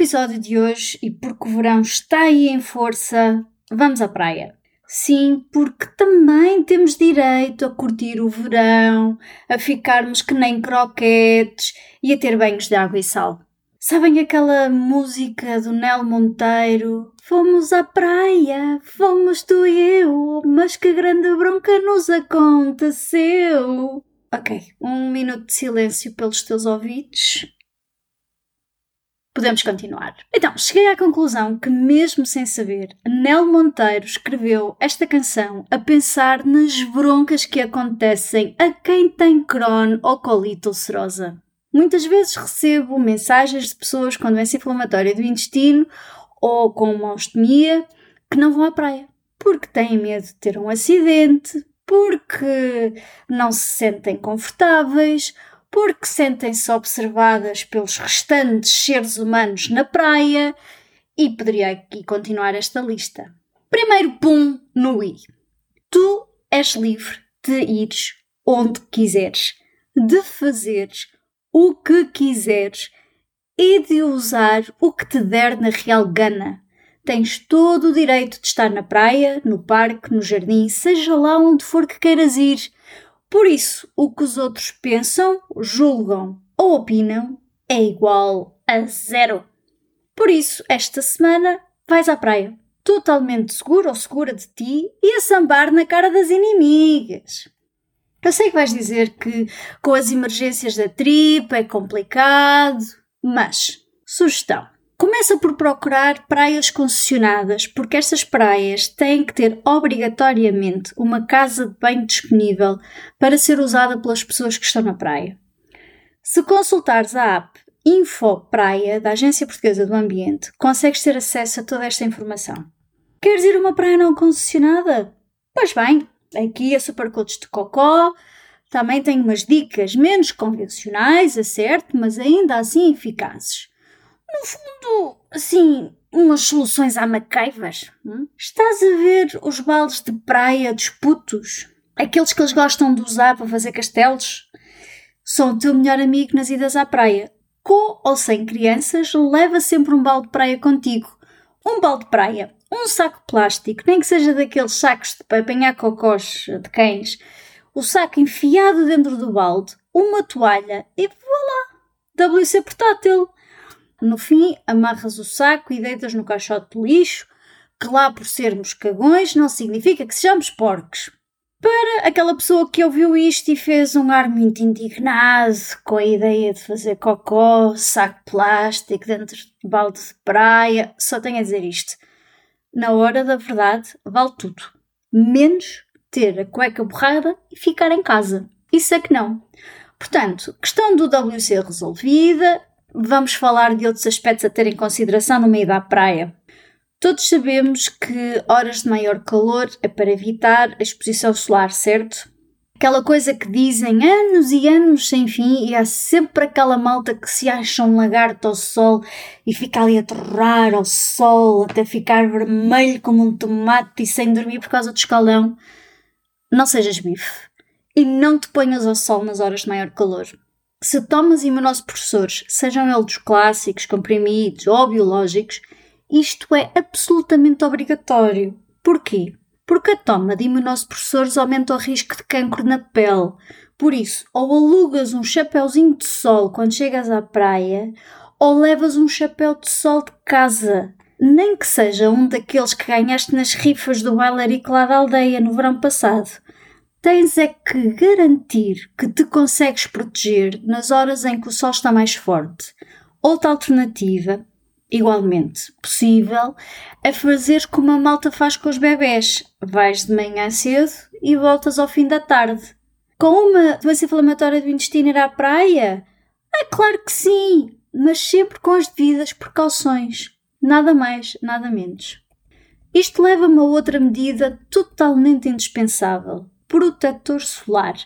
Episódio de hoje, e porque o verão está aí em força, vamos à praia. Sim, porque também temos direito a curtir o verão, a ficarmos que nem croquetes e a ter banhos de água e sal. Sabem aquela música do Nel Monteiro? Fomos à praia, fomos tu e eu, mas que grande bronca nos aconteceu. Ok, um minuto de silêncio pelos teus ouvidos. Podemos continuar. Então, cheguei à conclusão que, mesmo sem saber, Nel Monteiro escreveu esta canção a pensar nas broncas que acontecem a quem tem Crohn ou colite ulcerosa. Muitas vezes recebo mensagens de pessoas com doença inflamatória do intestino ou com uma ostomia que não vão à praia porque têm medo de ter um acidente, porque não se sentem confortáveis porque sentem-se observadas pelos restantes seres humanos na praia e poderia aqui continuar esta lista. Primeiro pum no i. Tu és livre de ires onde quiseres, de fazeres o que quiseres e de usar o que te der na real gana. Tens todo o direito de estar na praia, no parque, no jardim, seja lá onde for que queiras ir. Por isso, o que os outros pensam, julgam ou opinam é igual a zero. Por isso, esta semana vais à praia, totalmente seguro ou segura de ti e a sambar na cara das inimigas. Eu sei que vais dizer que com as emergências da tripa é complicado, mas sugestão. Começa por procurar praias concessionadas, porque estas praias têm que ter obrigatoriamente uma casa de banho disponível para ser usada pelas pessoas que estão na praia. Se consultares a app Info Praia da Agência Portuguesa do Ambiente, consegues ter acesso a toda esta informação. Queres ir a uma praia não concessionada? Pois bem, aqui a Supercoach de Cocó também tem umas dicas menos convencionais, é certo, mas ainda assim eficazes no fundo, assim, umas soluções à maqueivas. Hum? Estás a ver os baldes de praia dos putos? Aqueles que eles gostam de usar para fazer castelos? São o teu melhor amigo nas idas à praia. Com ou sem crianças, leva sempre um balde de praia contigo. Um balde de praia, um saco plástico, nem que seja daqueles sacos de, apanhar cocós de cães, o saco enfiado dentro do balde, uma toalha e voilá! WC portátil! No fim, amarras o saco e deitas no caixote de lixo, que lá por sermos cagões não significa que sejamos porcos. Para aquela pessoa que ouviu isto e fez um ar muito indignado com a ideia de fazer cocó, saco plástico dentro de balde de praia, só tenho a dizer isto. Na hora da verdade, vale tudo. Menos ter a cueca borrada e ficar em casa. Isso é que não. Portanto, questão do WC resolvida, vamos falar de outros aspectos a ter em consideração no meio da praia. Todos sabemos que horas de maior calor é para evitar a exposição solar, certo? Aquela coisa que dizem anos e anos sem fim e há sempre aquela malta que se acha um lagarto ao sol e fica ali a torrar ao sol até ficar vermelho como um tomate e sem dormir por causa do escalão. Não sejas bife e não te ponhas ao sol nas horas de maior calor. Se tomas imunossupressores, sejam eles clássicos, comprimidos ou biológicos, isto é absolutamente obrigatório. Porquê? Porque a toma de imunossupressores aumenta o risco de cancro na pele. Por isso, ou alugas um chapéuzinho de sol quando chegas à praia, ou levas um chapéu de sol de casa. Nem que seja um daqueles que ganhaste nas rifas do bailarico lá da aldeia no verão passado tens é que garantir que te consegues proteger nas horas em que o sol está mais forte. Outra alternativa, igualmente possível, é fazer como a malta faz com os bebés. Vais de manhã cedo e voltas ao fim da tarde. Com uma doença inflamatória do intestino ir à praia? É claro que sim, mas sempre com as devidas precauções. Nada mais, nada menos. Isto leva-me a outra medida totalmente indispensável: protetor solar.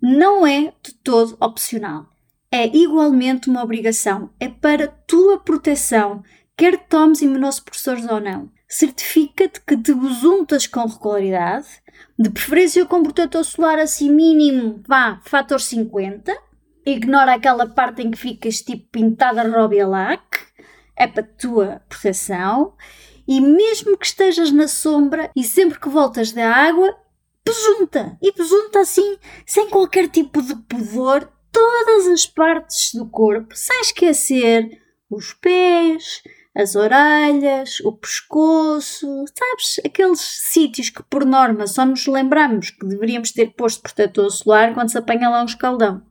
Não é de todo opcional. É igualmente uma obrigação. É para tua proteção, quer tomes imunossupressores ou não. Certifica-te que te besuntas com regularidade, de preferência com protetor solar assim mínimo, vá, fator 50. Ignora aquela parte em que ficas tipo pintada Robialac. É para tua proteção. E mesmo que estejas na sombra e sempre que voltas da água, besunta. E besunta assim, sem qualquer tipo de pudor, todas as partes do corpo, sem esquecer os pés, as orelhas, o pescoço, sabes? Aqueles sítios que, por norma, só nos lembramos que deveríamos ter posto protetor solar quando se apanha lá um escaldão.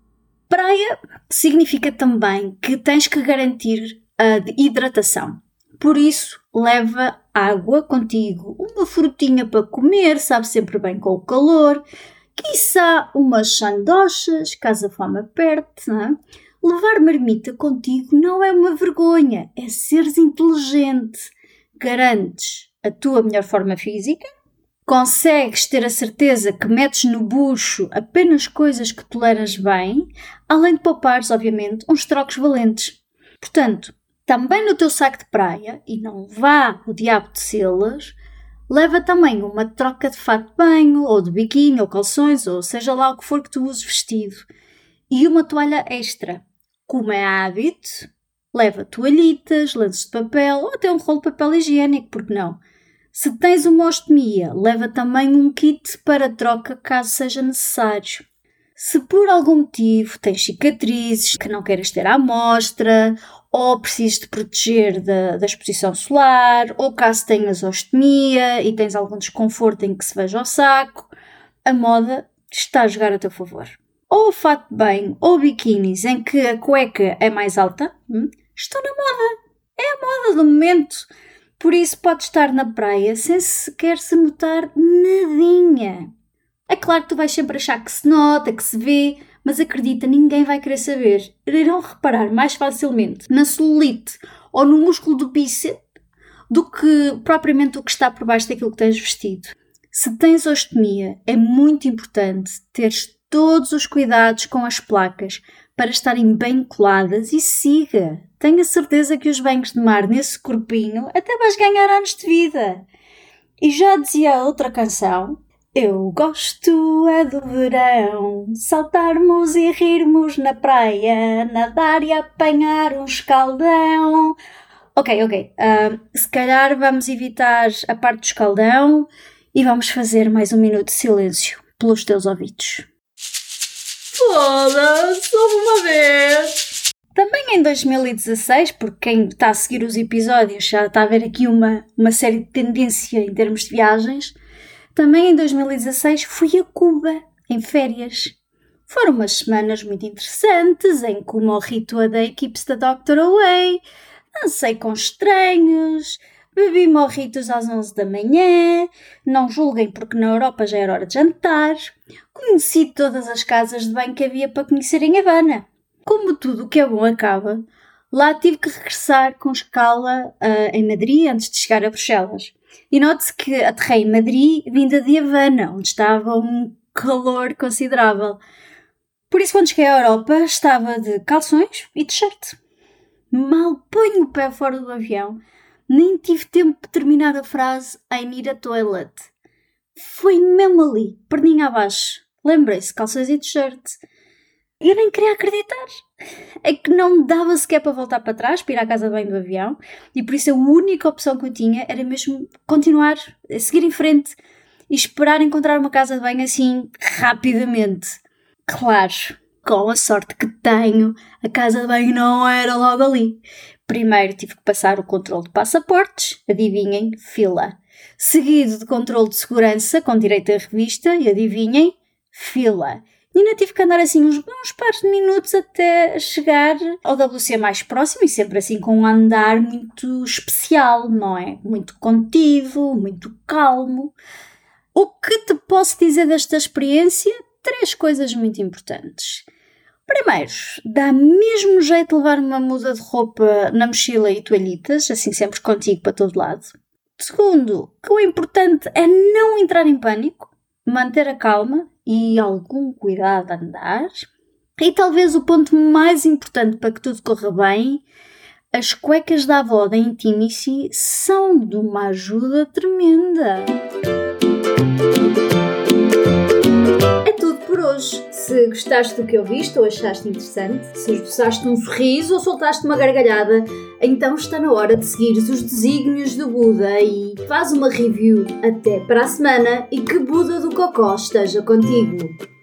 Praia significa também que tens que garantir a hidratação. Por isso, leva água contigo, uma frutinha para comer, sabe sempre bem com o calor, quiçá umas sandochas, caso a fome aperte, não é? Levar marmita contigo não é uma vergonha, é seres inteligente. Garantes a tua melhor forma física, consegues ter a certeza que metes no bucho apenas coisas que toleras bem, além de poupares, obviamente, uns trocos valentes. Portanto, também no teu saco de praia, e não vá o diabo de selas, leva também uma troca de fato de banho, ou de biquíni, ou calções, ou seja lá o que for que tu uses vestido, e uma toalha extra. Como é hábito, leva toalhitas, lenços de papel ou até um rolo de papel higiênico, porque não? Se tens uma ostomia, leva também um kit para troca caso seja necessário. Se por algum motivo tens cicatrizes que não queres ter à mostra, ou precisas te proteger da, da exposição solar, ou caso tenhas ostomia e tens algum desconforto em que se veja o saco, a moda está a jogar a teu favor ou fato de ou biquínis em que a cueca é mais alta, hum, estão na moda. É a moda do momento. Por isso pode estar na praia sem sequer se notar nadinha. É claro que tu vais sempre achar que se nota, que se vê, mas acredita, ninguém vai querer saber. Irão reparar mais facilmente na celulite ou no músculo do bíceps do que propriamente o que está por baixo daquilo que tens vestido. Se tens ostomia, é muito importante teres todos os cuidados com as placas para estarem bem coladas e siga. Tenha certeza que os banhos de mar nesse corpinho até vais ganhar anos de vida. E já dizia outra canção: Eu gosto é do verão, saltarmos e rirmos na praia, nadar e apanhar um escaldão. Ok, ok. Uh, se calhar vamos evitar a parte do escaldão e vamos fazer mais um minuto de silêncio pelos teus ouvidos. Foda-se, uma vez! Também em 2016, porque quem está a seguir os episódios já está a ver aqui uma, uma série de tendência em termos de viagens, também em 2016 fui a Cuba, em férias. Foram umas semanas muito interessantes em que o morrito da keeps the doctor away, dancei com estranhos, Bebi morritos às 11 da manhã, não julguem porque na Europa já era hora de jantar. Conheci todas as casas de banho que havia para conhecer em Havana. Como tudo o que é bom acaba, lá tive que regressar com escala uh, em Madrid antes de chegar a Bruxelas. E note-se que aterrei em Madrid vinda de Havana, onde estava um calor considerável. Por isso, quando cheguei à Europa, estava de calções e t-shirt. Mal ponho o pé fora do avião, nem tive tempo de terminar a frase I need a toilet. Foi mesmo ali, perninha abaixo. Lembrei-se, calças e t-shirt. Eu nem queria acreditar. É que não dava sequer para voltar para trás, para ir à casa de banho do avião, e por isso a única opção que eu tinha era mesmo continuar, seguir em frente e esperar encontrar uma casa de banho assim rapidamente. Claro, com a sorte que tenho, a casa de banho não era logo ali. Primeiro tive que passar o controle de passaportes, adivinhem, fila. Seguido de controle de segurança com direito à revista e adivinhem, fila. E ainda tive que andar assim uns bons pares de minutos até chegar ao WC mais próximo e sempre assim com um andar muito especial, não é? Muito contido, muito calmo. O que te posso dizer desta experiência? Três coisas muito importantes. Primeiro, dá mesmo jeito levar uma muda de roupa na mochila e toalhitas, assim sempre contigo para todo lado. Segundo, que o importante é não entrar em pânico, manter a calma e algum cuidado a andar. E talvez o ponto mais importante para que tudo corra bem, as cuecas da avó da Intimacy são de uma ajuda tremenda. Gostaste do que ouviste ou achaste interessante, se esboçaste um sorriso ou soltaste uma gargalhada, então está na hora de seguires os desígnios do Buda e faz uma review. Até para a semana e que Buda do Cocó esteja contigo!